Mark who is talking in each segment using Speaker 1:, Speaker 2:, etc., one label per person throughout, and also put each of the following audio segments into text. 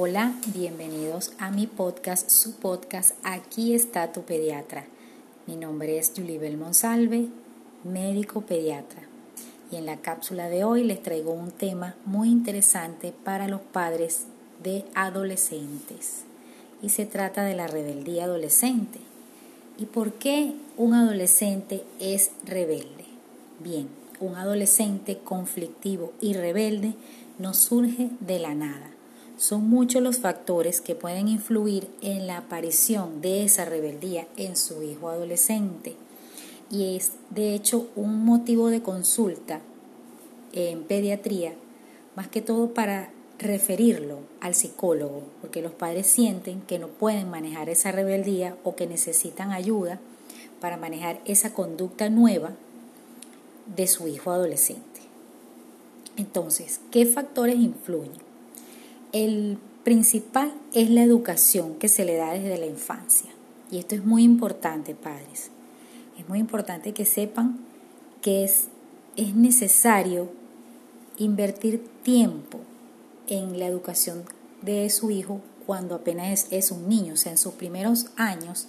Speaker 1: Hola, bienvenidos a mi podcast, su podcast Aquí está tu pediatra. Mi nombre es Julibel Monsalve, médico pediatra. Y en la cápsula de hoy les traigo un tema muy interesante para los padres de adolescentes. Y se trata de la rebeldía adolescente. ¿Y por qué un adolescente es rebelde? Bien, un adolescente conflictivo y rebelde no surge de la nada. Son muchos los factores que pueden influir en la aparición de esa rebeldía en su hijo adolescente y es de hecho un motivo de consulta en pediatría, más que todo para referirlo al psicólogo, porque los padres sienten que no pueden manejar esa rebeldía o que necesitan ayuda para manejar esa conducta nueva de su hijo adolescente. Entonces, ¿qué factores influyen? El principal es la educación que se le da desde la infancia. Y esto es muy importante, padres. Es muy importante que sepan que es, es necesario invertir tiempo en la educación de su hijo cuando apenas es, es, un niño, o sea, en sus primeros años,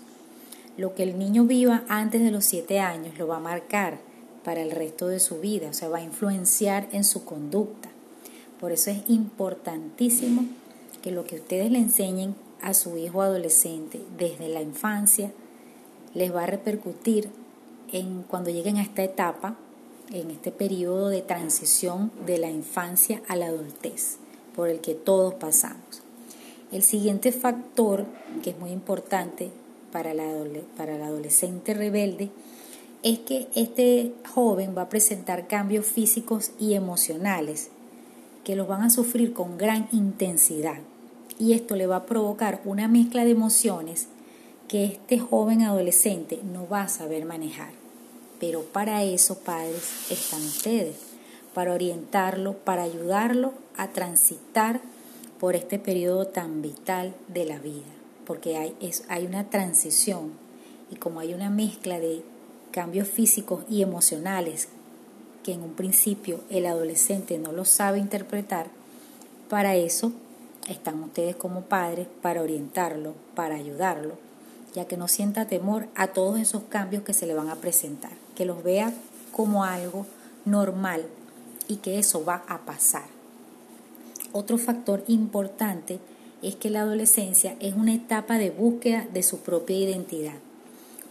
Speaker 1: lo que el niño viva antes de los siete años lo va a marcar para el resto de su vida, o sea, va a influenciar en su conducta. Por eso es importantísimo que lo que ustedes le enseñen a su hijo adolescente desde la infancia les va a repercutir en cuando lleguen a esta etapa, en este periodo de transición de la infancia a la adultez, por el que todos pasamos. El siguiente factor, que es muy importante para la, para el adolescente rebelde, es que este joven va a presentar cambios físicos y emocionales que los van a sufrir con gran intensidad. Y esto le va a provocar una mezcla de emociones que este joven adolescente no va a saber manejar. Pero para eso, padres, están ustedes, para orientarlo, para ayudarlo a transitar por este periodo tan vital de la vida. Porque hay, es, hay una transición y como hay una mezcla de cambios físicos y emocionales que en un principio el adolescente no lo sabe interpretar, para eso están ustedes como padres, para orientarlo, para ayudarlo, ya que no sienta temor a todos esos cambios que se le van a presentar, que los vea como algo normal y que eso va a pasar. Otro factor importante es que la adolescencia es una etapa de búsqueda de su propia identidad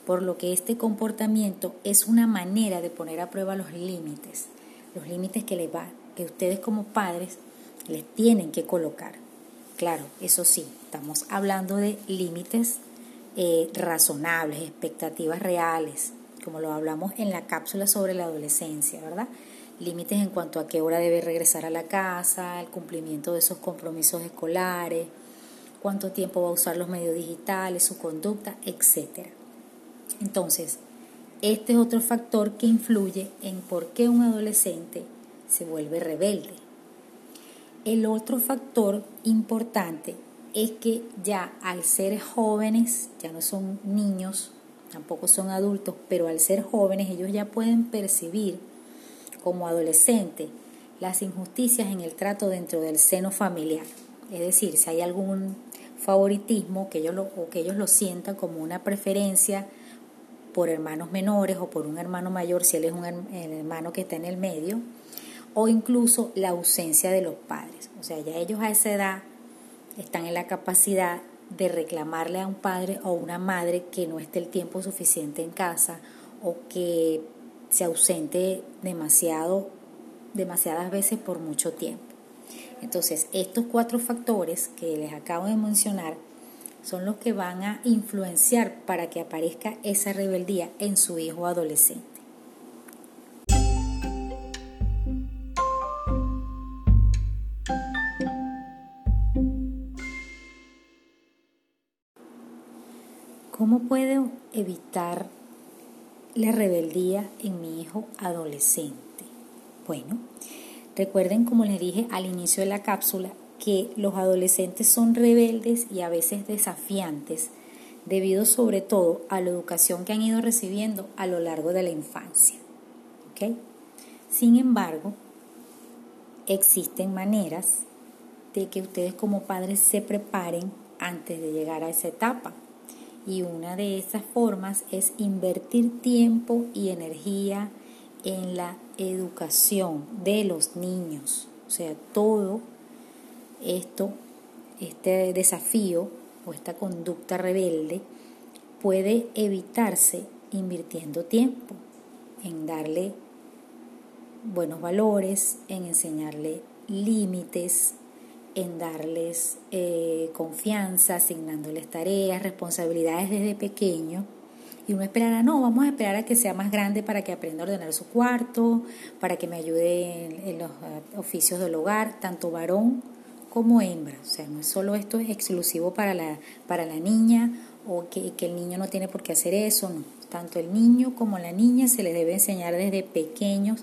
Speaker 1: por lo que este comportamiento es una manera de poner a prueba los límites, los límites que, les va, que ustedes como padres les tienen que colocar. Claro, eso sí, estamos hablando de límites eh, razonables, expectativas reales, como lo hablamos en la cápsula sobre la adolescencia, ¿verdad? Límites en cuanto a qué hora debe regresar a la casa, el cumplimiento de esos compromisos escolares, cuánto tiempo va a usar los medios digitales, su conducta, etcétera. Entonces, este es otro factor que influye en por qué un adolescente se vuelve rebelde. El otro factor importante es que ya al ser jóvenes, ya no son niños, tampoco son adultos, pero al ser jóvenes ellos ya pueden percibir como adolescentes las injusticias en el trato dentro del seno familiar. Es decir, si hay algún favoritismo que ellos lo, o que ellos lo sientan como una preferencia por hermanos menores o por un hermano mayor si él es un hermano que está en el medio, o incluso la ausencia de los padres. O sea, ya ellos a esa edad están en la capacidad de reclamarle a un padre o una madre que no esté el tiempo suficiente en casa o que se ausente demasiado, demasiadas veces por mucho tiempo. Entonces, estos cuatro factores que les acabo de mencionar son los que van a influenciar para que aparezca esa rebeldía en su hijo adolescente. ¿Cómo puedo evitar la rebeldía en mi hijo adolescente? Bueno, recuerden como les dije al inicio de la cápsula que los adolescentes son rebeldes y a veces desafiantes, debido sobre todo a la educación que han ido recibiendo a lo largo de la infancia. Sin embargo, existen maneras de que ustedes como padres se preparen antes de llegar a esa etapa. Y una de esas formas es invertir tiempo y energía en la educación de los niños. O sea, todo esto, este desafío o esta conducta rebelde puede evitarse invirtiendo tiempo en darle buenos valores, en enseñarle límites, en darles eh, confianza, asignándoles tareas, responsabilidades desde pequeño. Y uno esperará, no, vamos a esperar a que sea más grande para que aprenda a ordenar su cuarto, para que me ayude en, los uh, oficios del hogar, tanto varón como hembra. O sea, no es solo esto es exclusivo para la, para la niña o que, que el niño no tiene por qué hacer eso, no. Tanto el niño como la niña se les debe enseñar desde pequeños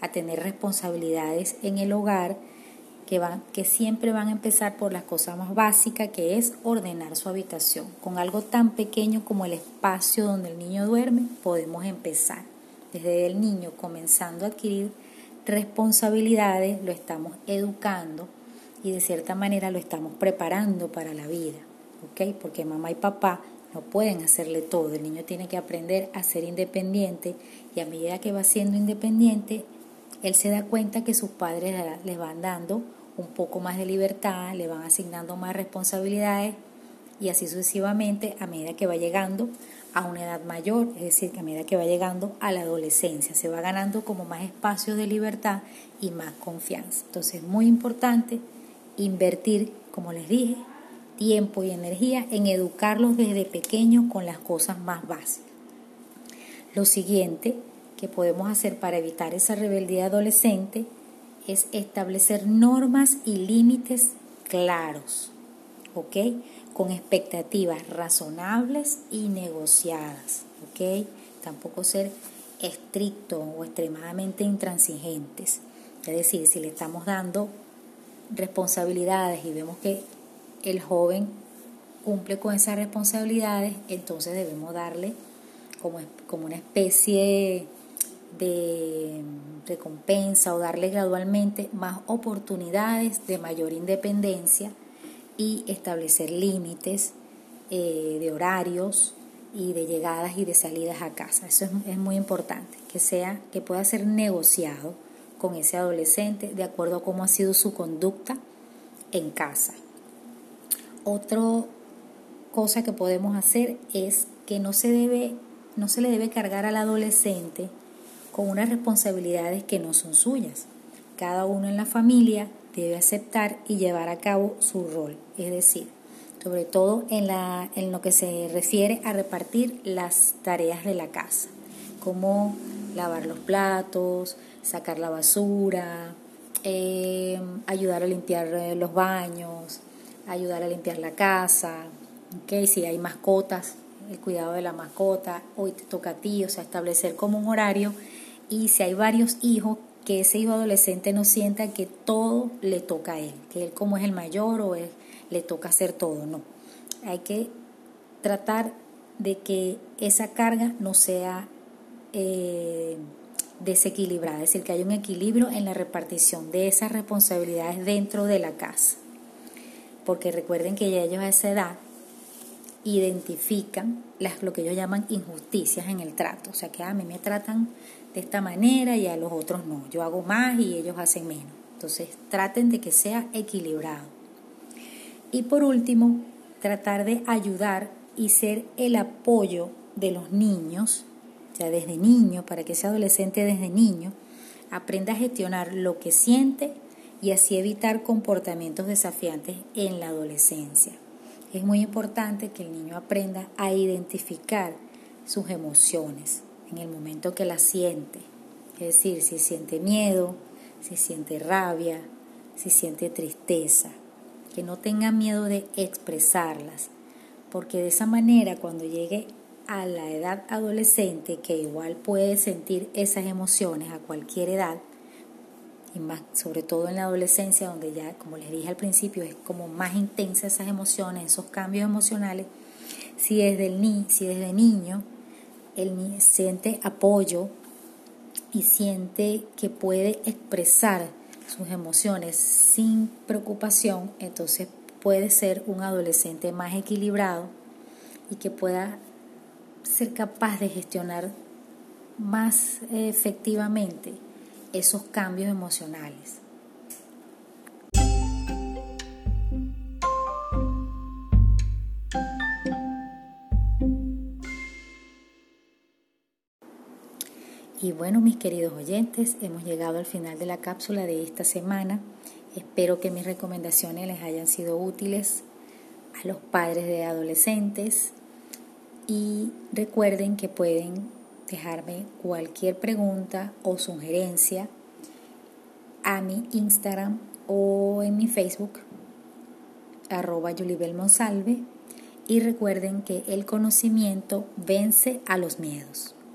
Speaker 1: a tener responsabilidades en el hogar que, van, que siempre van a empezar por las cosas más básicas, que es ordenar su habitación. Con algo tan pequeño como el espacio donde el niño duerme, podemos empezar. Desde el niño comenzando a adquirir responsabilidades, lo estamos educando y de cierta manera lo estamos preparando para la vida. ¿ok? Porque mamá y papá no pueden hacerle todo. El niño tiene que aprender a ser independiente y a medida que va siendo independiente, él se da cuenta que sus padres le van dando un poco más de libertad, le van asignando más responsabilidades y así sucesivamente a medida que va llegando a una edad mayor, es decir, que a medida que va llegando a la adolescencia, se va ganando como más espacios de libertad y más confianza. Entonces es muy importante invertir, como les dije, tiempo y energía en educarlos desde pequeños con las cosas más básicas. Lo siguiente que podemos hacer para evitar esa rebeldía adolescente es establecer normas y límites claros, ¿ok? Con expectativas razonables y negociadas, ¿ok? Tampoco ser estricto o extremadamente intransigentes. Es decir, si le estamos dando responsabilidades y vemos que el joven cumple con esas responsabilidades, entonces debemos darle como, como una especie de recompensa o darle gradualmente más oportunidades de mayor independencia y establecer límites eh, de horarios y de llegadas y de salidas a casa. Eso es, es muy importante, que sea, que pueda ser negociado con ese adolescente de acuerdo a cómo ha sido su conducta en casa. Otra cosa que podemos hacer es que no se debe no se le debe cargar al adolescente con unas responsabilidades que no son suyas. Cada uno en la familia debe aceptar y llevar a cabo su rol, es decir, sobre todo en, la, en lo que se refiere a repartir las tareas de la casa, como lavar los platos, sacar la basura, eh, ayudar a limpiar eh, los baños, ayudar a limpiar la casa, okay, si hay mascotas, el cuidado de la mascota, hoy te toca a ti, o sea, establecer como un horario y si hay varios hijos, que ese hijo adolescente no sienta que todo le toca a él, que él como es el mayor o le toca hacer todo, no. Hay que tratar de que esa carga no sea eh, desequilibrada, es decir, que haya un equilibrio en la repartición de esas responsabilidades dentro de la casa. Porque recuerden que ya ellos a esa edad identifican las, lo que ellos llaman injusticias en el trato, o sea que a mí me tratan de esta manera y a los otros no. Yo hago más y ellos hacen menos. Entonces traten de que sea equilibrado. Y por último, tratar de ayudar y ser el apoyo de los niños, desde niño, para que ese adolescente desde niño aprenda a gestionar lo que siente y así evitar comportamientos desafiantes en la adolescencia. Es muy importante que el niño aprenda a identificar sus emociones, en el momento que la siente. Es decir, si siente miedo, si siente rabia, si siente tristeza. Que no tenga miedo de expresarlas, porque de esa manera cuando llegue a la edad adolescente, que igual puede sentir esas emociones a cualquier edad, y más sobre todo en la adolescencia, donde ya, como les dije al principio, es como más intensa esas emociones, esos cambios emocionales, si desde, el ni si desde niño él siente apoyo y siente que puede expresar sus emociones sin preocupación, entonces puede ser un adolescente más equilibrado y que pueda ser capaz de gestionar más efectivamente esos cambios emocionales. Y bueno, mis queridos oyentes, hemos llegado al final de la cápsula de esta semana. Espero que mis recomendaciones les hayan sido útiles a los padres de adolescentes y recuerden que pueden dejarme cualquier pregunta o sugerencia a mi Instagram o en mi Facebook arroba Monsalve y recuerden que el conocimiento vence a los miedos.